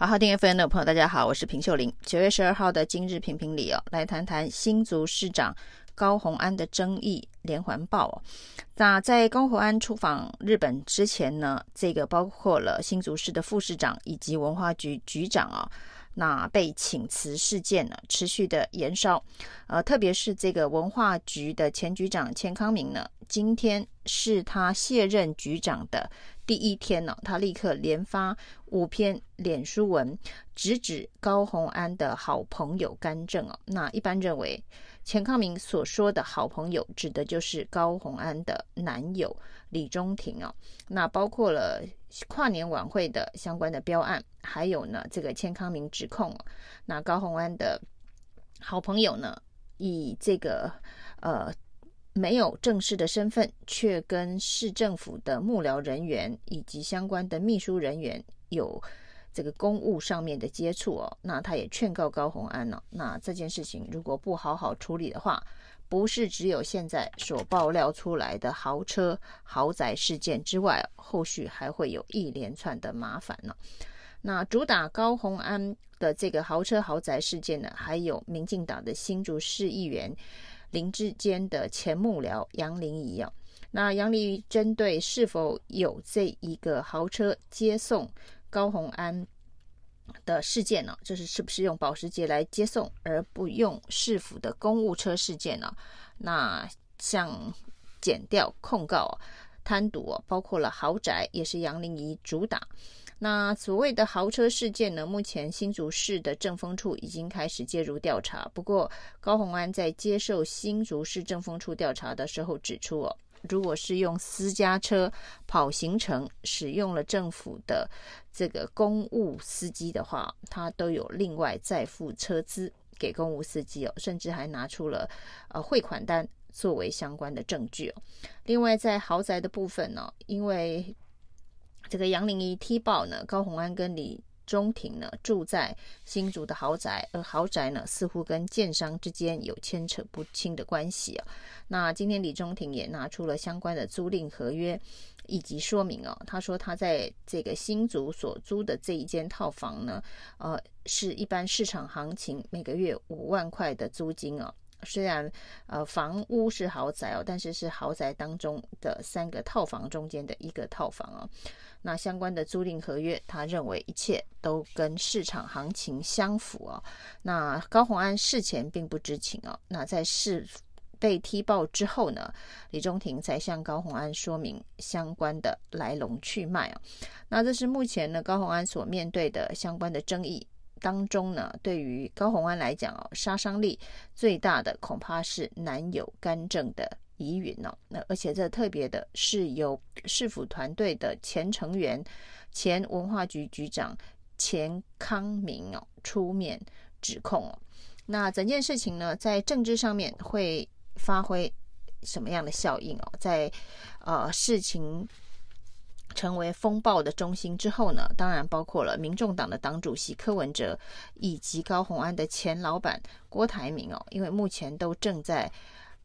好好听 FM 的朋友，大家好，我是平秀玲。九月十二号的今日评评理哦，来谈谈新竹市长高虹安的争议连环爆哦。那在高虹安出访日本之前呢，这个包括了新竹市的副市长以及文化局局长啊、哦，那被请辞事件呢持续的延烧。呃，特别是这个文化局的前局长钱康明呢，今天是他卸任局长的第一天呢，他立刻连发五篇脸书文，直指高虹安的好朋友干政哦。那一般认为，钱康明所说的好朋友，指的就是高虹安的男友李中庭哦。那包括了跨年晚会的相关的标案，还有呢，这个钱康明指控，那高虹安的好朋友呢，以这个呃。没有正式的身份，却跟市政府的幕僚人员以及相关的秘书人员有这个公务上面的接触哦。那他也劝告高虹安呢、那这件事情如果不好好处理的话，不是只有现在所爆料出来的豪车豪宅事件之外，后续还会有一连串的麻烦呢、那主打高虹安的这个豪车豪宅事件呢，还有民进党的新竹市议员。林智坚的前幕僚杨林仪啊，那杨林仪针对是否有这一个豪车接送高虹安的事件呢？就是是不是用保时捷来接送，而不用市府的公务车事件呢？那像减掉控告贪渎，包括了豪宅，也是杨林仪主打。那所谓的豪车事件呢，目前新竹市的政风处已经开始介入调查。不过高虹安在接受新竹市政风处调查的时候指出，哦，如果是用私家车跑行程，使用了政府的这个公务司机的话，他都有另外再付车资给公务司机哦，甚至还拿出了呃汇款单作为相关的证据哦。另外在豪宅的部分呢，因为这个杨玲仪踢爆呢，高虹安跟李中庭呢住在新竹的豪宅，而豪宅呢似乎跟建商之间有牵扯不清的关系啊。那今天李中庭也拿出了相关的租赁合约以及说明哦，他说他在这个新竹所租的这一间套房呢，呃，是一般市场行情每个月五万块的租金哦。虽然呃房屋是豪宅哦，但是是豪宅当中的三个套房中间的一个套房哦。那相关的租赁合约，他认为一切都跟市场行情相符哦。那高虹安事前并不知情哦。那在事被踢爆之后呢，李中庭才向高虹安说明相关的来龙去脉哦。那这是目前呢高虹安所面对的相关的争议当中呢，对于高虹安来讲哦，杀伤力最大的恐怕是男友干政的。疑云哦，那而且这特别的是由市府团队的前成员、前文化局局长钱康明哦出面指控哦。那整件事情呢，在政治上面会发挥什么样的效应哦？在呃事情成为风暴的中心之后呢，当然包括了民众党的党主席柯文哲以及高虹安的前老板郭台铭哦，因为目前都正在。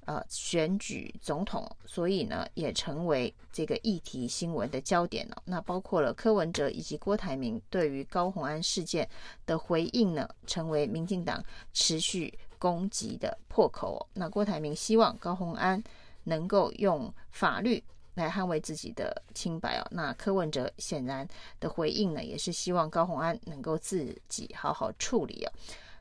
呃，选举总统，所以呢，也成为这个议题新闻的焦点了。那包括了柯文哲以及郭台铭对于高虹安事件的回应呢，成为民进党持续攻击的破口。那郭台铭希望高虹安能够用法律来捍卫自己的清白哦。那柯文哲显然的回应呢，也是希望高虹安能够自己好好处理哦。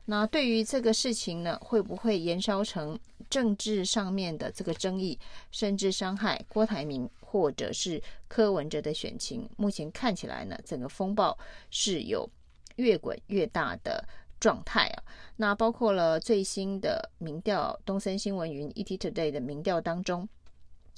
那对于这个事情呢，会不会延烧成政治上面的这个争议，甚至伤害郭台铭或者是柯文哲的选情？目前看起来呢，整个风暴是有越滚越大的状态啊。那包括了最新的民调，东森新闻云 ETtoday 的民调当中。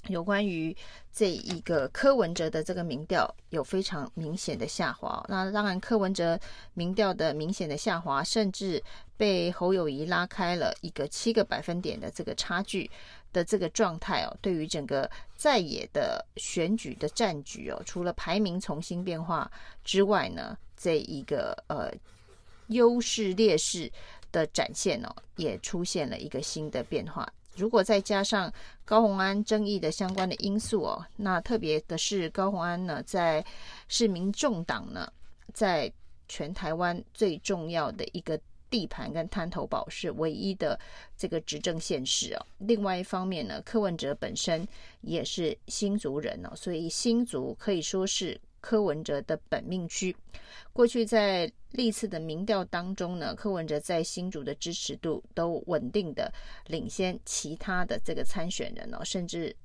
有关于这一个柯文哲的这个民调有非常明显的下滑，那当然柯文哲民调的明显的下滑，甚至被侯友谊拉开了一个七个百分点的这个差距的这个状态哦，对于整个在野的选举的战局哦，除了排名重新变化之外呢，这一个呃优势劣势的展现哦，也出现了一个新的变化。如果再加上高虹安争议的相关的因素哦，那特别的是高虹安呢，在是民众党呢，在全台湾最重要的一个地盘跟滩头堡，是唯一的这个执政县市哦。另外一方面呢，柯文哲本身也是新竹人哦，所以新竹可以说是柯文哲的本命区。过去在历次的民调当中呢，柯文哲在新竹的支持度都稳定的领先其他的这个参选人哦，甚至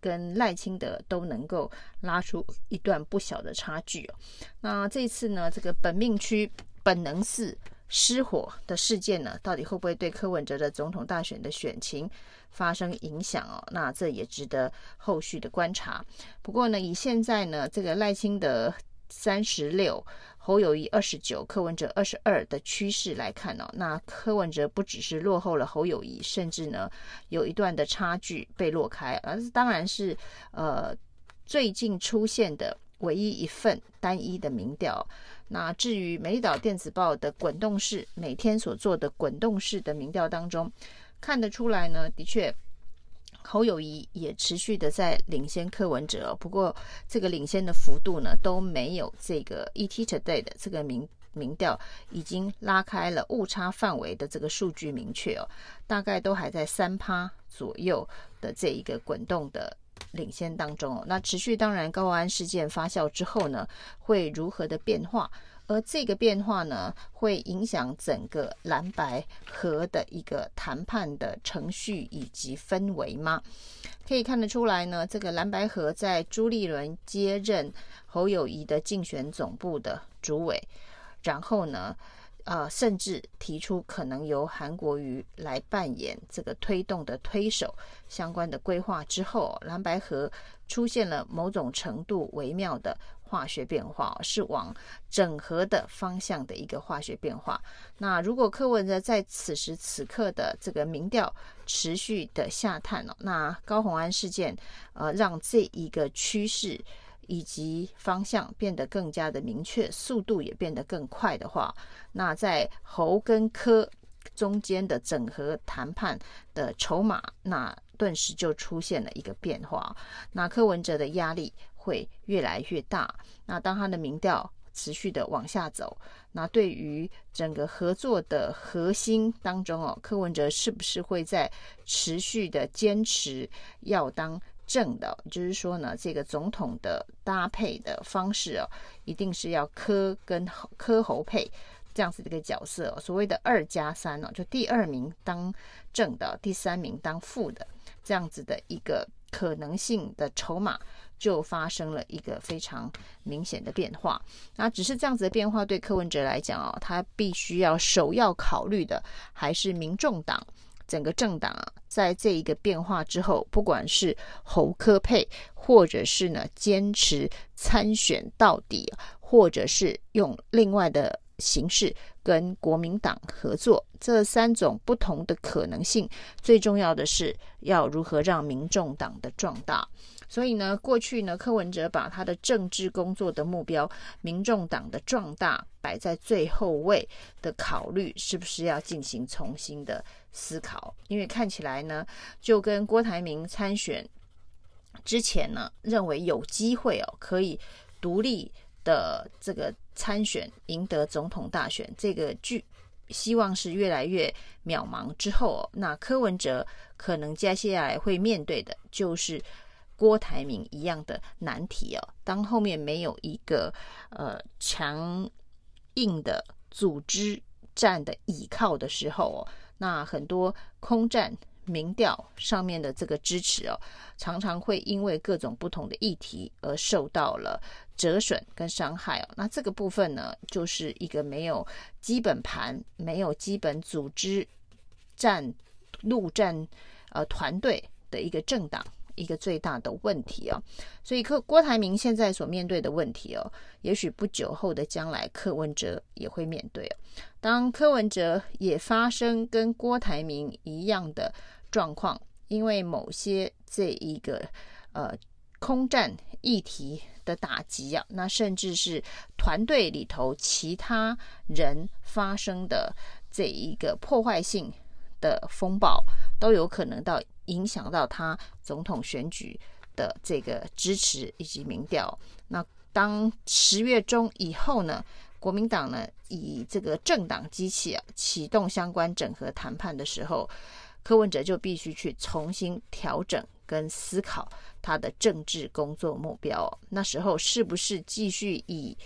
跟赖清德都能够拉出一段不小的差距哦。那这次呢，这个本命区本能是失火的事件呢，到底会不会对柯文哲的总统大选的选情发生影响哦？那这也值得后续的观察。不过呢，以现在呢，这个赖清德三十六，侯友宜二十九，柯文哲二十二的趋势来看哦，那柯文哲不只是落后了侯友宜，甚至呢有一段的差距被落开，而是当然是呃最近出现的唯一一份单一的民调。那至于美丽岛电子报的滚动式每天所做的滚动式的民调当中，看得出来呢，的确侯友谊也持续的在领先柯文哲，不过这个领先的幅度呢都没有这个 ET Today 的这个民民调已经拉开了误差范围的这个数据明确哦，大概都还在三趴左右的这一个滚动的。领先当中哦，那持续当然高安事件发酵之后呢，会如何的变化？而这个变化呢，会影响整个蓝白和的一个谈判的程序以及氛围吗？可以看得出来呢，这个蓝白合在朱立伦接任侯友谊的竞选总部的主委，然后呢，呃，甚至提出可能由韩国瑜来扮演这个推动的推手相关的规划之后，蓝白合出现了某种程度微妙的化学变化，是往整合的方向的一个化学变化。那如果柯文哲在此时此刻的这个民调持续的下探哦，那高虹安事件呃让这一个趋势。以及方向变得更加的明确，速度也变得更快的话，那在侯跟柯中间的整合谈判的筹码，那顿时就出现了一个变化。那柯文哲的压力会越来越大。那当他的民调持续的往下走，那对于整个合作的核心当中哦，柯文哲是不是会在持续的坚持要当？正的，就是说呢，这个总统的搭配的方式哦，一定是要柯跟柯侯配这样子的一个角色哦。所谓的二加三哦，就第二名当正的，第三名当副的，这样子的一个可能性的筹码就发生了一个非常明显的变化。那只是这样子的变化对柯文哲来讲哦，他必须要首要考虑的还是民众党。整个政党啊，在这一个变化之后，不管是侯科佩，或者是呢坚持参选到底，或者是用另外的形式跟国民党合作，这三种不同的可能性，最重要的是要如何让民众党的壮大。所以呢，过去呢，柯文哲把他的政治工作的目标，民众党的壮大摆在最后位的考虑，是不是要进行重新的思考？因为看起来呢，就跟郭台铭参选之前呢，认为有机会哦，可以独立的这个参选赢得总统大选，这个剧希望是越来越渺茫之后，那柯文哲可能接下来会面对的就是。郭台铭一样的难题哦，当后面没有一个呃强硬的组织战的倚靠的时候哦，那很多空战民调上面的这个支持哦，常常会因为各种不同的议题而受到了折损跟伤害哦。那这个部分呢，就是一个没有基本盘、没有基本组织战陆战呃团队的一个政党。一个最大的问题哦，所以柯郭台铭现在所面对的问题哦，也许不久后的将来柯文哲也会面对哦。当柯文哲也发生跟郭台铭一样的状况，因为某些这一个呃空战议题的打击啊，那甚至是团队里头其他人发生的这一个破坏性的风暴，都有可能到。影响到他总统选举的这个支持以及民调。那当十月中以后呢，国民党呢以这个政党机器啊启动相关整合谈判的时候，柯文哲就必须去重新调整跟思考他的政治工作目标。那时候是不是继续以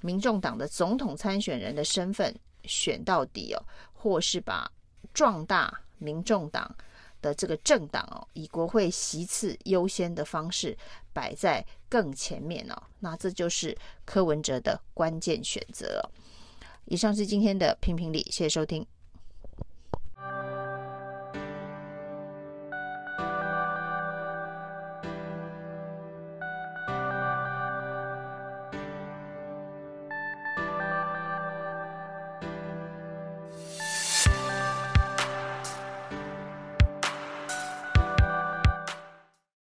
民众党的总统参选人的身份选到底哦，或是把壮大民众党的这个政党哦，以国会席次优先的方式摆在更前面哦，那这就是柯文哲的关键选择。以上是今天的评评理，谢谢收听。